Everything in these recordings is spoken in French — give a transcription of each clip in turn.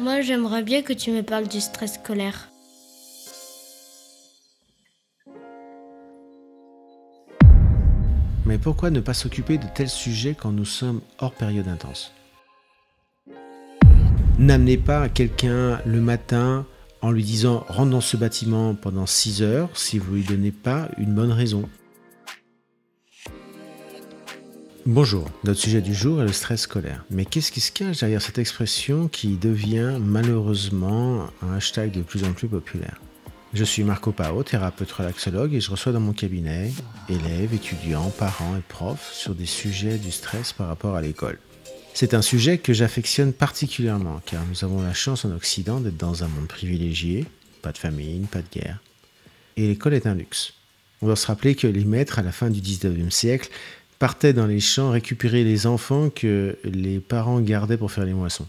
Moi, j'aimerais bien que tu me parles du stress scolaire. Mais pourquoi ne pas s'occuper de tels sujets quand nous sommes hors période intense? N'amenez pas quelqu'un le matin en lui disant rentre dans ce bâtiment pendant 6 heures si vous lui donnez pas une bonne raison. Bonjour, notre sujet du jour est le stress scolaire. Mais qu'est-ce qui se cache derrière cette expression qui devient malheureusement un hashtag de plus en plus populaire? Je suis Marco Pao, thérapeute relaxologue et je reçois dans mon cabinet élèves, étudiants, parents et profs sur des sujets du stress par rapport à l'école. C'est un sujet que j'affectionne particulièrement car nous avons la chance en Occident d'être dans un monde privilégié, pas de famine, pas de guerre. Et l'école est un luxe. On doit se rappeler que les maîtres à la fin du 19e siècle partaient dans les champs récupérer les enfants que les parents gardaient pour faire les moissons.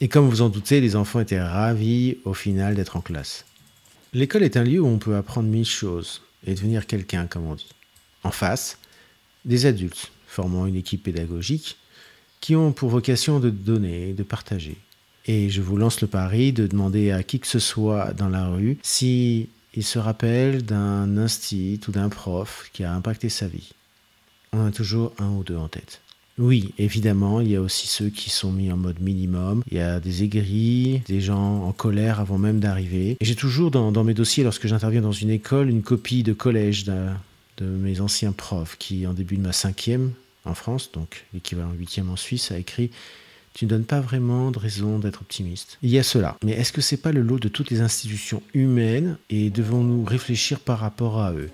Et comme vous en doutez, les enfants étaient ravis au final d'être en classe. L'école est un lieu où on peut apprendre mille choses et devenir quelqu'un, comme on dit. En face, des adultes formant une équipe pédagogique qui ont pour vocation de donner, de partager. Et je vous lance le pari de demander à qui que ce soit dans la rue si il se rappelle d'un instit ou d'un prof qui a impacté sa vie. On a toujours un ou deux en tête. Oui, évidemment, il y a aussi ceux qui sont mis en mode minimum. Il y a des aigris, des gens en colère avant même d'arriver. J'ai toujours dans, mes dossiers, lorsque j'interviens dans une école, une copie de collège de mes anciens profs qui, en début de ma cinquième, en France, donc l'équivalent huitième en Suisse, a écrit tu ne donnes pas vraiment de raison d'être optimiste. Il y a cela. Mais est-ce que c'est pas le lot de toutes les institutions humaines et devons-nous réfléchir par rapport à eux?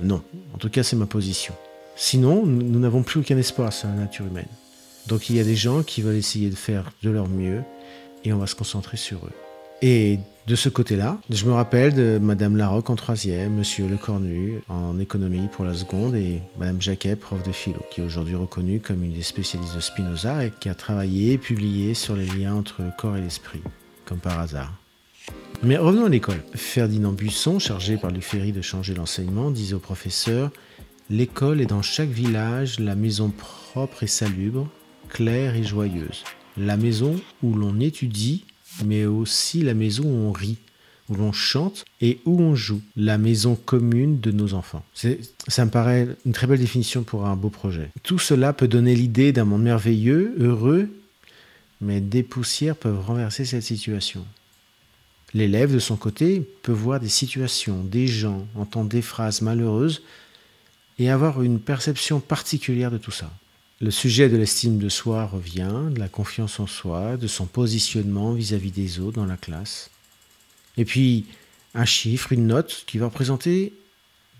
Non. En tout cas, c'est ma position. Sinon, nous n'avons plus aucun espoir sur la nature humaine. Donc il y a des gens qui veulent essayer de faire de leur mieux et on va se concentrer sur eux. Et de ce côté-là, je me rappelle de Madame Larocque en troisième, Monsieur Lecornu en économie pour la seconde et Madame Jacquet, prof de philo, qui est aujourd'hui reconnue comme une des spécialistes de Spinoza et qui a travaillé et publié sur les liens entre le corps et l'esprit, comme par hasard. Mais revenons à l'école. Ferdinand Buisson, chargé par Ferry de changer l'enseignement, disait au professeur L'école est dans chaque village la maison propre et salubre, claire et joyeuse. La maison où l'on étudie mais aussi la maison où on rit, où l'on chante et où on joue, la maison commune de nos enfants. Ça me paraît une très belle définition pour un beau projet. Tout cela peut donner l'idée d'un monde merveilleux, heureux, mais des poussières peuvent renverser cette situation. L'élève, de son côté, peut voir des situations, des gens, entendre des phrases malheureuses et avoir une perception particulière de tout ça. Le sujet de l'estime de soi revient, de la confiance en soi, de son positionnement vis-à-vis des autres dans la classe. Et puis, un chiffre, une note qui va représenter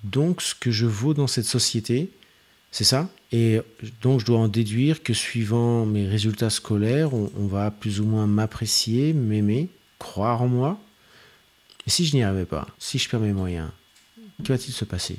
donc ce que je vaux dans cette société. C'est ça? Et donc, je dois en déduire que suivant mes résultats scolaires, on, on va plus ou moins m'apprécier, m'aimer, croire en moi. Et si je n'y arrivais pas, si je perds mes moyens, que va-t-il se passer?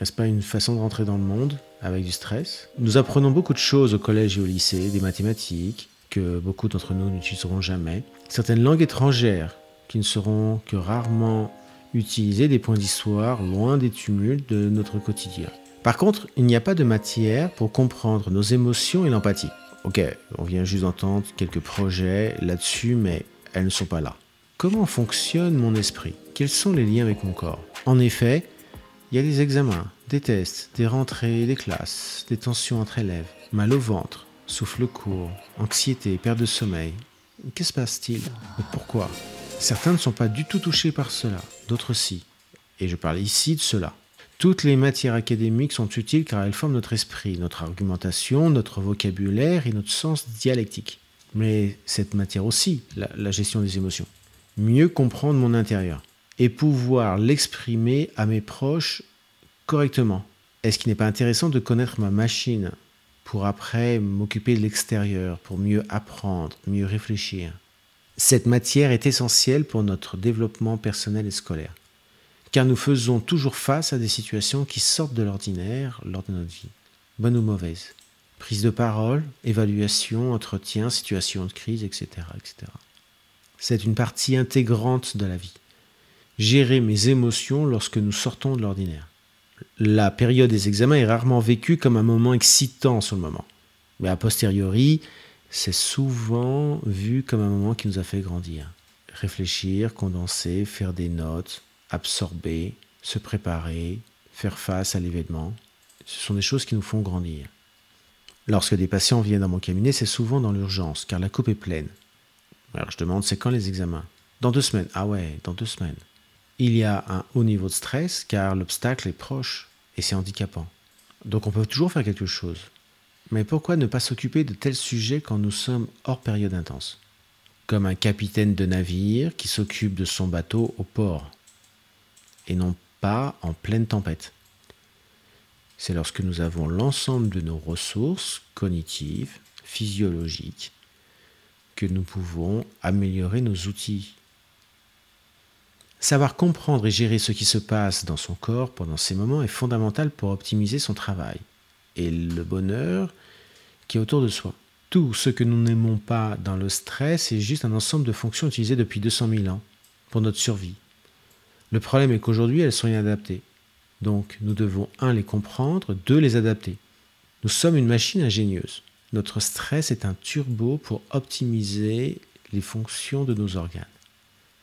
N'est-ce pas une façon de rentrer dans le monde avec du stress? Nous apprenons beaucoup de choses au collège et au lycée, des mathématiques que beaucoup d'entre nous n'utiliseront jamais, certaines langues étrangères qui ne seront que rarement utilisées, des points d'histoire loin des tumultes de notre quotidien. Par contre, il n'y a pas de matière pour comprendre nos émotions et l'empathie. Ok, on vient juste d'entendre quelques projets là-dessus, mais elles ne sont pas là. Comment fonctionne mon esprit? Quels sont les liens avec mon corps? En effet, il y a des examens, des tests, des rentrées des classes, des tensions entre élèves, mal au ventre, souffle court, anxiété, perte de sommeil. Que se passe-t-il? Et pourquoi? Certains ne sont pas du tout touchés par cela, d'autres si. Et je parle ici de cela. Toutes les matières académiques sont utiles car elles forment notre esprit, notre argumentation, notre vocabulaire et notre sens dialectique. Mais cette matière aussi, la gestion des émotions. Mieux comprendre mon intérieur et pouvoir l'exprimer à mes proches correctement. Est-ce qu'il n'est pas intéressant de connaître ma machine pour après m'occuper de l'extérieur, pour mieux apprendre, mieux réfléchir? Cette matière est essentielle pour notre développement personnel et scolaire, car nous faisons toujours face à des situations qui sortent de l'ordinaire lors de notre vie, bonne ou mauvaise. Prise de parole, évaluation, entretien, situation de crise, etc. etc. C'est une partie intégrante de la vie gérer mes émotions lorsque nous sortons de l'ordinaire. La période des examens est rarement vécue comme un moment excitant sur le moment. Mais a posteriori, c'est souvent vu comme un moment qui nous a fait grandir. Réfléchir, condenser, faire des notes, absorber, se préparer, faire face à l'événement, ce sont des choses qui nous font grandir. Lorsque des patients viennent dans mon cabinet, c'est souvent dans l'urgence, car la coupe est pleine. Alors je demande, c'est quand les examens? Dans deux semaines. Ah ouais, dans deux semaines. Il y a un haut niveau de stress, car l'obstacle est proche, et c'est handicapant. Donc on peut toujours faire quelque chose. Mais pourquoi ne pas s'occuper de tels sujets quand nous sommes hors période intense? Comme un capitaine de navire qui s'occupe de son bateau au port, et non pas en pleine tempête. C'est lorsque nous avons l'ensemble de nos ressources cognitives, physiologiques, que nous pouvons améliorer nos outils. Savoir comprendre et gérer ce qui se passe dans son corps pendant ces moments est fondamental pour optimiser son travail et le bonheur qui est autour de soi. Tout ce que nous n'aimons pas dans le stress est juste un ensemble de fonctions utilisées depuis 200 000 ans pour notre survie. Le problème est qu'aujourd'hui, elles sont inadaptées. Donc, nous devons, un, les comprendre, deux, les adapter. Nous sommes une machine ingénieuse. Notre stress est un turbo pour optimiser les fonctions de nos organes.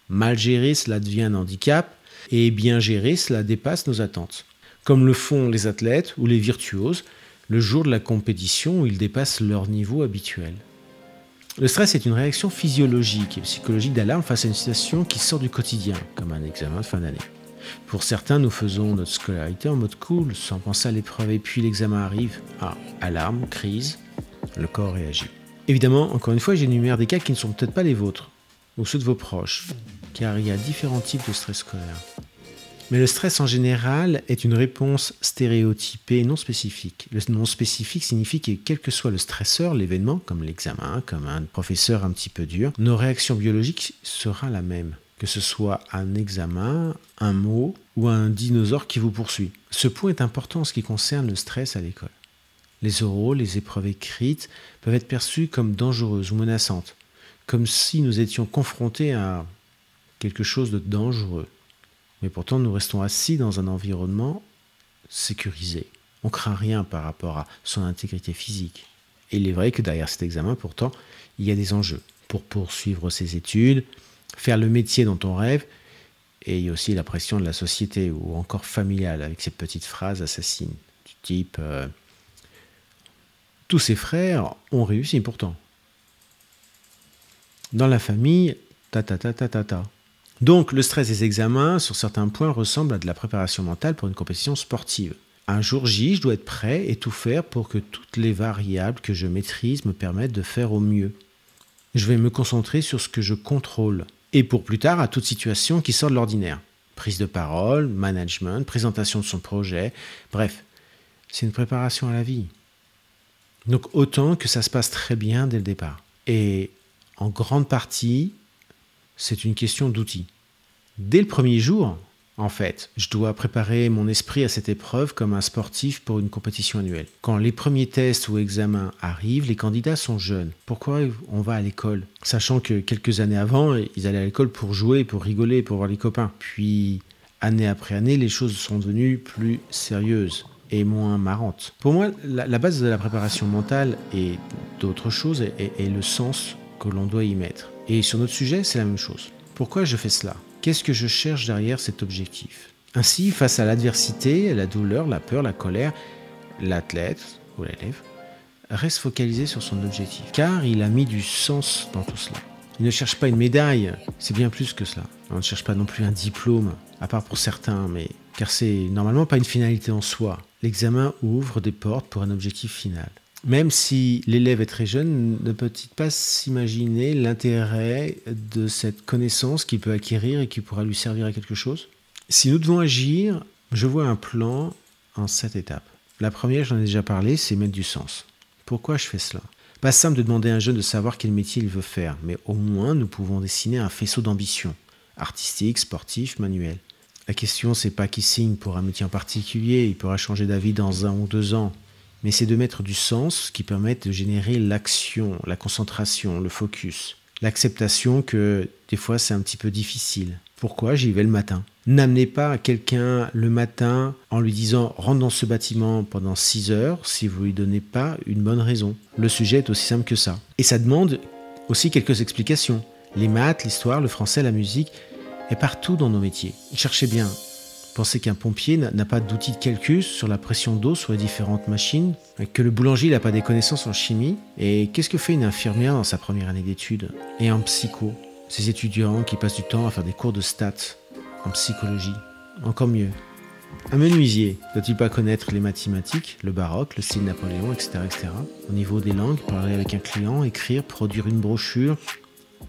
Mal géré, cela devient un handicap, et bien géré, cela dépasse nos attentes. Comme le font les athlètes ou les virtuoses le jour de la compétition où ils dépassent leur niveau habituel. Le stress est une réaction physiologique et psychologique d'alarme face à une situation qui sort du quotidien, comme un examen de fin d'année. Pour certains, nous faisons notre scolarité en mode cool, sans penser à l'épreuve, et puis l'examen arrive. Ah, alarme, crise, le corps réagit. Évidemment, encore une fois, j'énumère des cas qui ne sont peut-être pas les vôtres, ou ceux de vos proches, car il y a différents types de stress scolaire. Mais le stress en général est une réponse stéréotypée non spécifique. Le non spécifique signifie que quel que soit le stresseur, l'événement, comme l'examen, comme un professeur un petit peu dur, nos réactions biologiques sera la même que ce soit un examen, un mot ou un dinosaure qui vous poursuit. Ce point est important en ce qui concerne le stress à l'école. Les oraux, les épreuves écrites peuvent être perçues comme dangereuses ou menaçantes, comme si nous étions confrontés à quelque chose de dangereux. Mais pourtant, nous restons assis dans un environnement sécurisé. On craint rien par rapport à son intégrité physique. Et il est vrai que derrière cet examen, pourtant, il y a des enjeux. Pour poursuivre ses études, faire le métier dont on rêve, et il y a aussi la pression de la société ou encore familiale avec ces petites phrases assassines du type euh, Tous ses frères ont réussi pourtant. Dans la famille, ta ta ta ta ta ta. Donc le stress des examens, sur certains points, ressemble à de la préparation mentale pour une compétition sportive. Un jour J, je dois être prêt et tout faire pour que toutes les variables que je maîtrise me permettent de faire au mieux. Je vais me concentrer sur ce que je contrôle et pour plus tard à toute situation qui sort de l'ordinaire. Prise de parole, management, présentation de son projet, bref, c'est une préparation à la vie. Donc autant que ça se passe très bien dès le départ. Et en grande partie, c'est une question d'outils. Dès le premier jour, en fait, je dois préparer mon esprit à cette épreuve comme un sportif pour une compétition annuelle. Quand les premiers tests ou examens arrivent, les candidats sont jeunes. Pourquoi on va à l'école? Sachant que quelques années avant, ils allaient à l'école pour jouer, pour rigoler, pour voir les copains. Puis, année après année, les choses sont devenues plus sérieuses et moins marrantes. Pour moi, la, base de la préparation mentale et d'autres choses est le sens que l'on doit y mettre. Et sur notre sujet, c'est la même chose. Pourquoi je fais cela? Qu'est-ce que je cherche derrière cet objectif? Ainsi, face à l'adversité, la douleur, la peur, la colère, l'athlète ou l'élève reste focalisé sur son objectif, car il a mis du sens dans tout cela. Il ne cherche pas une médaille, c'est bien plus que cela. On ne cherche pas non plus un diplôme, à part pour certains, mais car c'est normalement pas une finalité en soi. L'examen ouvre des portes pour un objectif final. Même si l'élève est très jeune, ne peut-il pas s'imaginer l'intérêt de cette connaissance qu'il peut acquérir et qui pourra lui servir à quelque chose? Si nous devons agir, je vois un plan en sept étapes. La première, j'en ai déjà parlé, c'est mettre du sens. Pourquoi je fais cela? Pas simple de demander à un jeune de savoir quel métier il veut faire, mais au moins nous pouvons dessiner un faisceau d'ambition, artistique, sportif, manuel. La question, c'est pas qui signe pour un métier en particulier, il pourra changer d'avis dans un ou deux ans mais c'est de mettre du sens qui permette de générer l'action, la concentration, le focus. L'acceptation que des fois c'est un petit peu difficile. Pourquoi j'y vais le matin? N'amenez pas quelqu'un le matin en lui disant rentre dans ce bâtiment pendant 6 heures si vous lui donnez pas une bonne raison. Le sujet est aussi simple que ça. Et ça demande aussi quelques explications. Les maths, l'histoire, le français, la musique, est partout dans nos métiers. Cherchez bien. Pensez qu'un pompier n'a pas d'outil de calcul sur la pression d'eau sur les différentes machines, que le boulanger n'a pas des connaissances en chimie. Et qu'est-ce que fait une infirmière dans sa première année d'études? Et en psycho Ces étudiants qui passent du temps à faire des cours de stats en psychologie. Encore mieux. Un menuisier doit-il pas connaître les mathématiques, le baroque, le style Napoléon, etc., etc. Au niveau des langues, parler avec un client, écrire, produire une brochure,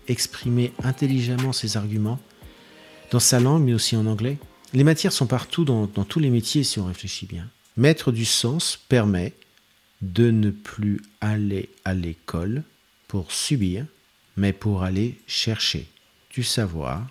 exprimer intelligemment ses arguments, dans sa langue, mais aussi en anglais? Les matières sont partout dans, tous les métiers si on réfléchit bien. Mettre du sens permet de ne plus aller à l'école pour subir, mais pour aller chercher du savoir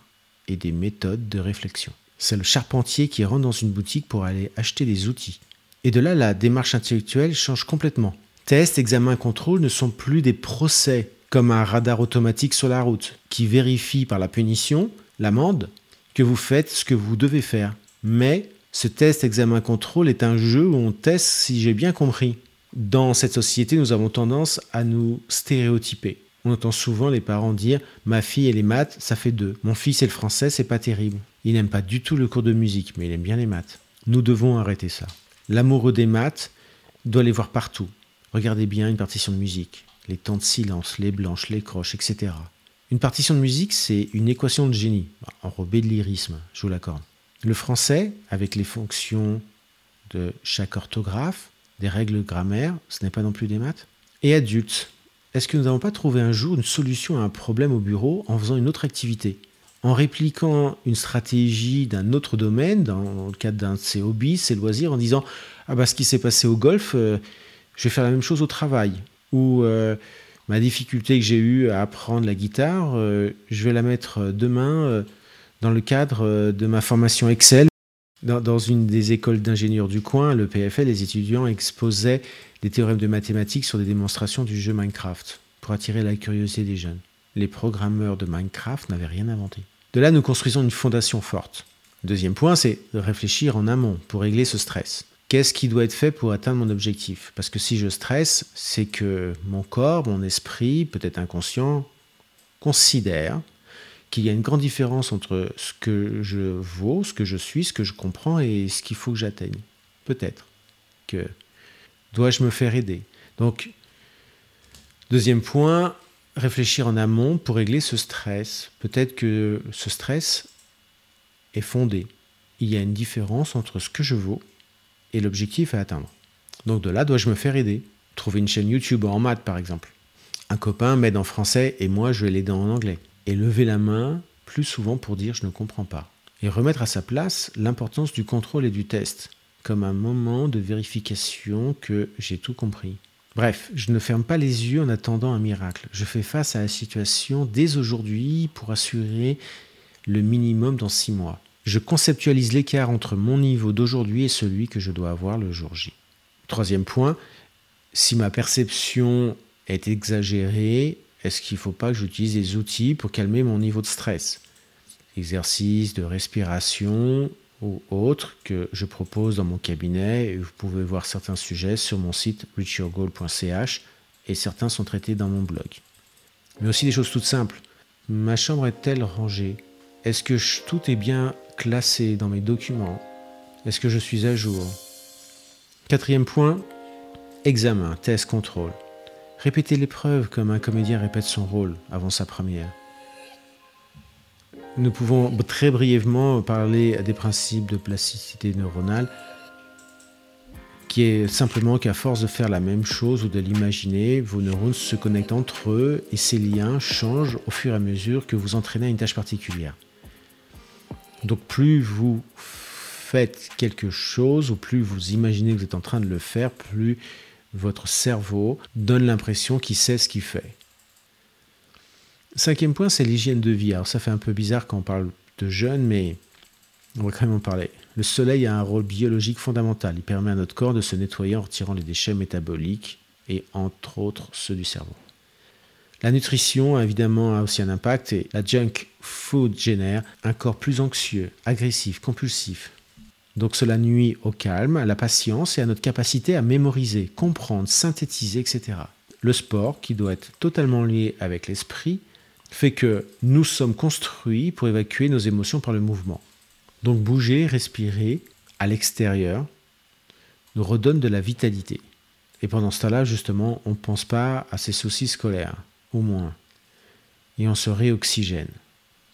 et des méthodes de réflexion. C'est le charpentier qui rentre dans une boutique pour aller acheter des outils. Et de là, la démarche intellectuelle change complètement. Tests, examens, contrôle ne sont plus des procès comme un radar automatique sur la route qui vérifie par la punition, l'amende, que vous faites ce que vous devez faire. Mais ce test examen contrôle est un jeu où on teste si j'ai bien compris. Dans cette société, nous avons tendance à nous stéréotyper. On entend souvent les parents dire Ma fille et les maths, ça fait deux. Mon fils et le français, c'est pas terrible. Il n'aime pas du tout le cours de musique, mais il aime bien les maths. Nous devons arrêter ça. L'amoureux des maths doit les voir partout. Regardez bien une partition de musique, les temps de silence, les blanches, les croches, etc. Une partition de musique, c'est une équation de génie, enrobée de lyrisme, je vous l'accorde. Le français, avec les fonctions de chaque orthographe, des règles grammaire, ce n'est pas non plus des maths. Et adulte, est-ce que nous n'avons pas trouvé un jour une solution à un problème au bureau en faisant une autre activité En répliquant une stratégie d'un autre domaine, dans le cadre d'un de ses hobbies, ses loisirs, en disant Ah bah ce qui s'est passé au golf, euh, je vais faire la même chose au travail. Euh, ma difficulté que j'ai eue à apprendre la guitare, euh, je vais la mettre euh, demain euh, dans le cadre de ma formation Excel. Dans, une des écoles d'ingénieurs du coin, le PFL, les étudiants exposaient des théorèmes de mathématiques sur des démonstrations du jeu Minecraft pour attirer la curiosité des jeunes. Les programmeurs de Minecraft n'avaient rien inventé. De là, nous construisons une fondation forte. Deuxième point, c'est de réfléchir en amont pour régler ce stress. Qu'est-ce qui doit être fait pour atteindre mon objectif? Parce que si je stresse, c'est que mon corps, mon esprit, peut-être inconscient, considère qu'il y a une grande différence entre ce que je vaux, ce que je suis, ce que je comprends et ce qu'il faut que j'atteigne. Peut-être que dois-je me faire aider? Donc, deuxième point, réfléchir en amont pour régler ce stress. Peut-être que ce stress est fondé. Il y a une différence entre ce que je vaux et l'objectif à atteindre. Donc de là, dois-je me faire aider Trouver une chaîne YouTube en maths, par exemple. Un copain m'aide en français et moi, je vais l'aider en anglais. Et lever la main plus souvent pour dire je ne comprends pas. Et remettre à sa place l'importance du contrôle et du test, comme un moment de vérification que j'ai tout compris. Bref, je ne ferme pas les yeux en attendant un miracle. Je fais face à la situation dès aujourd'hui pour assurer le minimum dans six mois je conceptualise l'écart entre mon niveau d'aujourd'hui et celui que je dois avoir le jour J. Troisième point, si ma perception est exagérée, est-ce qu'il ne faut pas que j'utilise des outils pour calmer mon niveau de stress? Exercices de respiration ou autres que je propose dans mon cabinet. vous pouvez voir certains sujets sur mon site reachyourgoal.ch et certains sont traités dans mon blog. Mais aussi des choses toutes simples. Ma chambre est-elle rangée? Est-ce que tout est bien classé dans mes documents Est-ce que je suis à jour? Quatrième point, examen, test, contrôle. Répétez l'épreuve comme un comédien répète son rôle avant sa première. Nous pouvons très brièvement parler des principes de plasticité neuronale, qui est simplement qu'à force de faire la même chose ou de l'imaginer, vos neurones se connectent entre eux et ces liens changent au fur et à mesure que vous entraînez à une tâche particulière. Donc plus vous faites quelque chose ou plus vous imaginez que vous êtes en train de le faire, plus votre cerveau donne l'impression qu'il sait ce qu'il fait. Cinquième point, c'est l'hygiène de vie. Alors ça fait un peu bizarre quand on parle de jeunes, mais on va quand même en parler. Le soleil a un rôle biologique fondamental. Il permet à notre corps de se nettoyer en retirant les déchets métaboliques et entre autres ceux du cerveau. La nutrition, évidemment, a aussi un impact et la junk food génère un corps plus anxieux, agressif, compulsif. Donc cela nuit au calme, à la patience et à notre capacité à mémoriser, comprendre, synthétiser, etc. Le sport, qui doit être totalement lié avec l'esprit, fait que nous sommes construits pour évacuer nos émotions par le mouvement. Donc bouger, respirer à l'extérieur nous redonne de la vitalité. Et pendant ce temps-là, justement, on ne pense pas à ces soucis scolaires, au moins. Et on se réoxygène.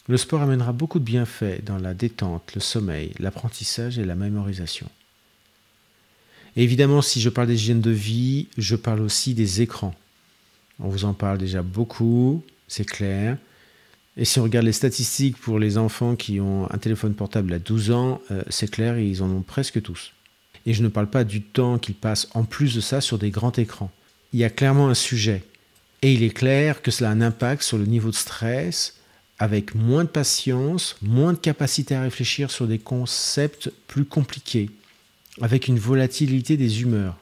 Le sport amènera beaucoup de bienfaits dans la détente, le sommeil, l'apprentissage et la mémorisation. Évidemment, si je parle des hygiènes de vie, je parle aussi des écrans. On vous en parle déjà beaucoup, c'est clair. Et si on regarde les statistiques pour les enfants qui ont un téléphone portable à 12 ans, euh, c'est clair, ils en ont presque tous. Et je ne parle pas du temps qu'ils passent en plus de ça sur des grands écrans. Il y a clairement un sujet. Et il est clair que cela a un impact sur le niveau de stress, avec moins de patience, moins de capacité à réfléchir sur des concepts plus compliqués, avec une volatilité des humeurs.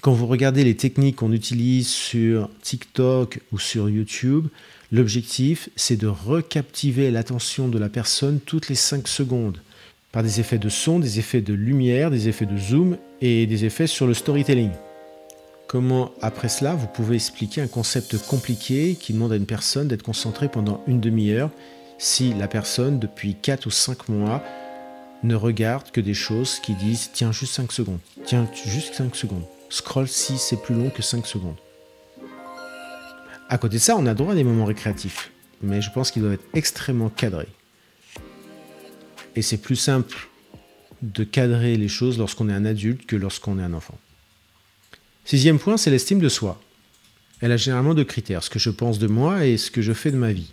Quand vous regardez les techniques qu'on utilise sur TikTok ou sur YouTube, l'objectif c'est de recaptiver l'attention de la personne toutes les 5 secondes par des effets de son, des effets de lumière, des effets de zoom et des effets sur le storytelling. Comment, après cela, vous pouvez expliquer un concept compliqué qui demande à une personne d'être concentrée pendant une demi-heure si la personne, depuis 4 ou 5 mois, ne regarde que des choses qui disent tiens juste 5 secondes, tiens juste 5 secondes, scroll si c'est plus long que 5 secondes. À côté de ça, on a droit à des moments récréatifs, mais je pense qu'ils doivent être extrêmement cadrés. Et c'est plus simple de cadrer les choses lorsqu'on est un adulte que lorsqu'on est un enfant. Sixième point, c'est l'estime de soi. Elle a généralement deux critères, ce que je pense de moi et ce que je fais de ma vie.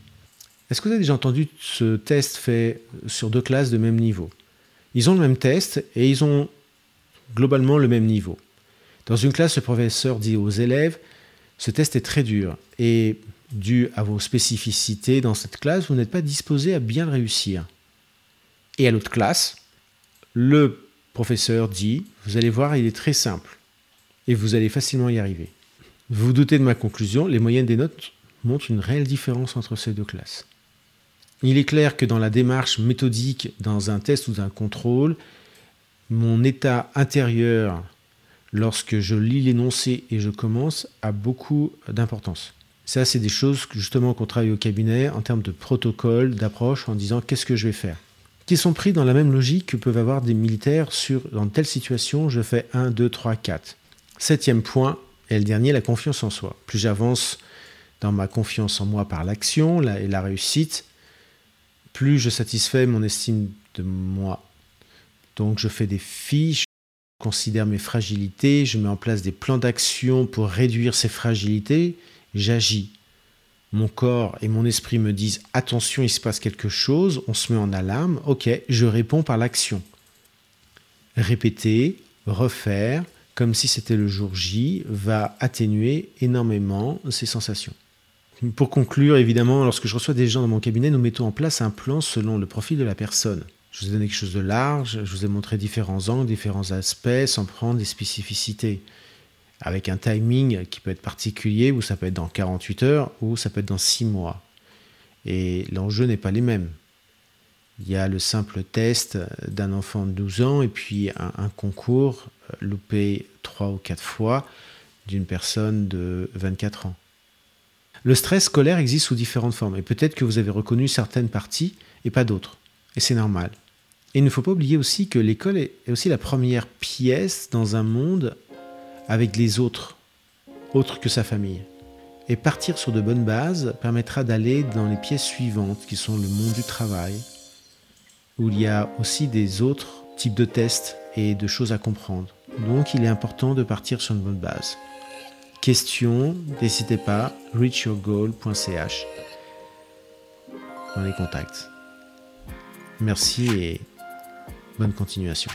Est-ce que vous avez déjà entendu ce test fait sur deux classes de même niveau? Ils ont le même test et ils ont globalement le même niveau. Dans une classe, le professeur dit aux élèves, ce test est très dur et dû à vos spécificités dans cette classe, vous n'êtes pas disposé à bien réussir. Et à l'autre classe, le professeur dit, vous allez voir, il est très simple et vous allez facilement y arriver. Vous, vous doutez de ma conclusion, les moyennes des notes montrent une réelle différence entre ces deux classes. Il est clair que dans la démarche méthodique, dans un test ou un contrôle, mon état intérieur, lorsque je lis l'énoncé et je commence, a beaucoup d'importance. Ça, c'est des choses justement qu'on travaille au cabinet en termes de protocole, d'approche, en disant qu'est-ce que je vais faire? Qui sont pris dans la même logique que peuvent avoir des militaires sur dans telle situation, je fais 1, 2, 3, 4. Septième point, et le dernier, la confiance en soi. Plus j'avance dans ma confiance en moi par l'action et la réussite, plus je satisfais mon estime de moi. Donc je fais des fiches, je considère mes fragilités, je mets en place des plans d'action pour réduire ces fragilités, j'agis. Mon corps et mon esprit me disent attention, il se passe quelque chose, on se met en alarme, ok, je réponds par l'action. Répéter, refaire, comme si c'était le jour J, va atténuer énormément ces sensations. Pour conclure, évidemment, lorsque je reçois des gens dans mon cabinet, nous mettons en place un plan selon le profil de la personne. Je vous ai donné quelque chose de large, je vous ai montré différents angles, différents aspects, sans prendre des spécificités. Avec un timing qui peut être particulier, ou ça peut être dans 48 heures, ou ça peut être dans 6 mois. Et l'enjeu n'est pas les mêmes. Il y a le simple test d'un enfant de 12 ans et puis un, concours euh, loupé 3 ou 4 fois d'une personne de 24 ans. Le stress scolaire existe sous différentes formes et peut-être que vous avez reconnu certaines parties et pas d'autres. Et c'est normal. Et il ne faut pas oublier aussi que l'école est aussi la première pièce dans un monde avec les autres, autres que sa famille. Et partir sur de bonnes bases permettra d'aller dans les pièces suivantes qui sont le monde du travail, où il y a aussi des autres types de tests et de choses à comprendre. Donc il est important de partir sur une bonne base. Question, n'hésitez pas, reachyourgoal.ch dans les contacts. Merci et bonne continuation.